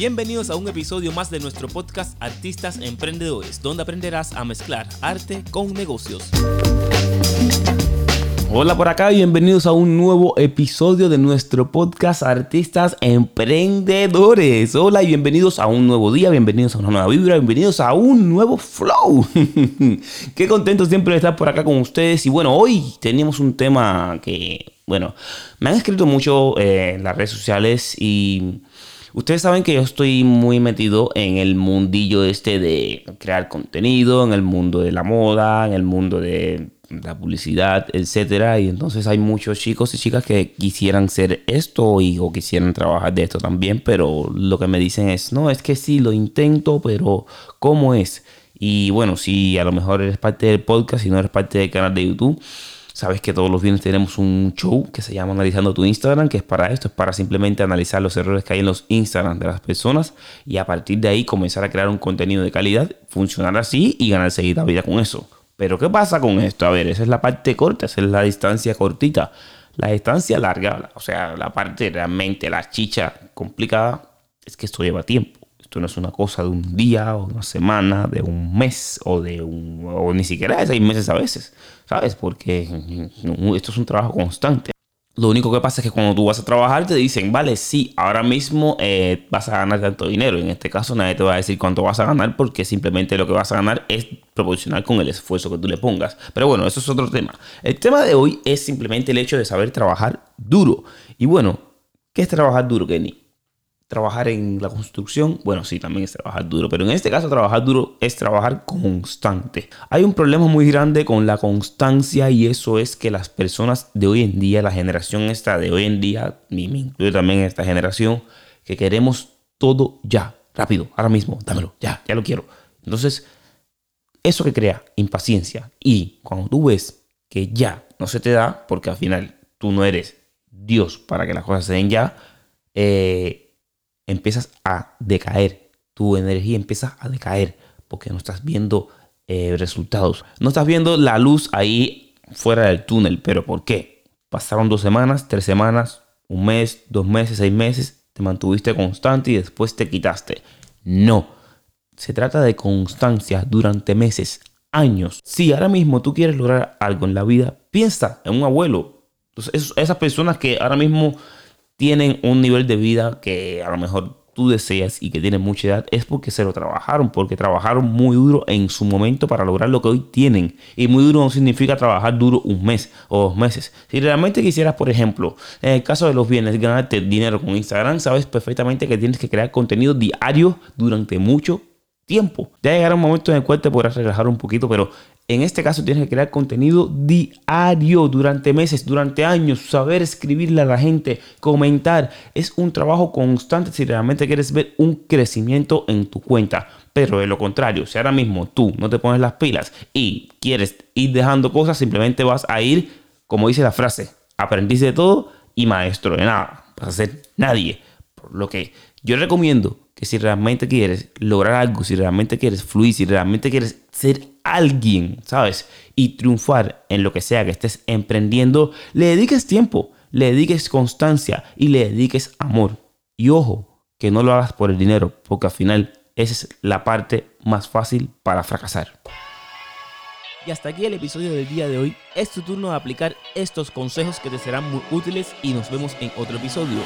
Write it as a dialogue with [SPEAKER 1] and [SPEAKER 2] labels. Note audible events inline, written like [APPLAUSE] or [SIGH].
[SPEAKER 1] Bienvenidos a un episodio más de nuestro podcast Artistas Emprendedores, donde aprenderás a mezclar arte con negocios. Hola por acá y bienvenidos a un nuevo episodio de nuestro podcast Artistas Emprendedores. Hola y bienvenidos a un nuevo día, bienvenidos a una nueva vibra, bienvenidos a un nuevo flow. [LAUGHS] Qué contento siempre de estar por acá con ustedes. Y bueno, hoy tenemos un tema que, bueno, me han escrito mucho eh, en las redes sociales y Ustedes saben que yo estoy muy metido en el mundillo este de crear contenido, en el mundo de la moda, en el mundo de la publicidad, etcétera. Y entonces hay muchos chicos y chicas que quisieran ser esto y, o quisieran trabajar de esto también, pero lo que me dicen es, no, es que sí, lo intento, pero ¿cómo es? Y bueno, si a lo mejor eres parte del podcast y no eres parte del canal de YouTube, Sabes que todos los viernes tenemos un show que se llama Analizando tu Instagram, que es para esto, es para simplemente analizar los errores que hay en los Instagram de las personas y a partir de ahí comenzar a crear un contenido de calidad, funcionar así y ganar seguida vida con eso. Pero ¿qué pasa con esto? A ver, esa es la parte corta, esa es la distancia cortita. La distancia larga, o sea, la parte realmente, la chicha complicada, es que esto lleva tiempo. Esto no es una cosa de un día o una semana, de un mes o de un, o ni siquiera de seis meses a veces. ¿sabes? Porque esto es un trabajo constante. Lo único que pasa es que cuando tú vas a trabajar te dicen, vale, sí, ahora mismo eh, vas a ganar tanto dinero. En este caso nadie te va a decir cuánto vas a ganar porque simplemente lo que vas a ganar es proporcional con el esfuerzo que tú le pongas. Pero bueno, eso es otro tema. El tema de hoy es simplemente el hecho de saber trabajar duro. Y bueno, ¿qué es trabajar duro, Kenny? Trabajar en la construcción, bueno, sí, también es trabajar duro, pero en este caso trabajar duro es trabajar constante. Hay un problema muy grande con la constancia y eso es que las personas de hoy en día, la generación esta de hoy en día, y me incluye también esta generación, que queremos todo ya, rápido, ahora mismo, dámelo, ya, ya lo quiero. Entonces, eso que crea impaciencia y cuando tú ves que ya no se te da, porque al final tú no eres Dios para que las cosas se den ya, eh, empiezas a decaer, tu energía empieza a decaer porque no estás viendo eh, resultados. No estás viendo la luz ahí fuera del túnel, pero ¿por qué? Pasaron dos semanas, tres semanas, un mes, dos meses, seis meses, te mantuviste constante y después te quitaste. No, se trata de constancia durante meses, años. Si ahora mismo tú quieres lograr algo en la vida, piensa en un abuelo. Entonces, esas personas que ahora mismo tienen un nivel de vida que a lo mejor tú deseas y que tienen mucha edad, es porque se lo trabajaron, porque trabajaron muy duro en su momento para lograr lo que hoy tienen. Y muy duro no significa trabajar duro un mes o dos meses. Si realmente quisieras, por ejemplo, en el caso de los bienes, ganarte dinero con Instagram, sabes perfectamente que tienes que crear contenido diario durante mucho tiempo. Ya llegará un momento en el cual te podrás relajar un poquito, pero en este caso tienes que crear contenido diario durante meses, durante años, saber escribirle a la gente, comentar. Es un trabajo constante si realmente quieres ver un crecimiento en tu cuenta. Pero de lo contrario, si ahora mismo tú no te pones las pilas y quieres ir dejando cosas, simplemente vas a ir, como dice la frase, aprendiz de todo y maestro de nada. Vas a ser nadie. Lo que yo recomiendo que si realmente quieres lograr algo, si realmente quieres fluir, si realmente quieres ser alguien, ¿sabes? Y triunfar en lo que sea que estés emprendiendo, le dediques tiempo, le dediques constancia y le dediques amor. Y ojo, que no lo hagas por el dinero, porque al final esa es la parte más fácil para fracasar. Y hasta aquí el episodio del día de hoy. Es tu turno de aplicar estos consejos que te serán muy útiles y nos vemos en otro episodio.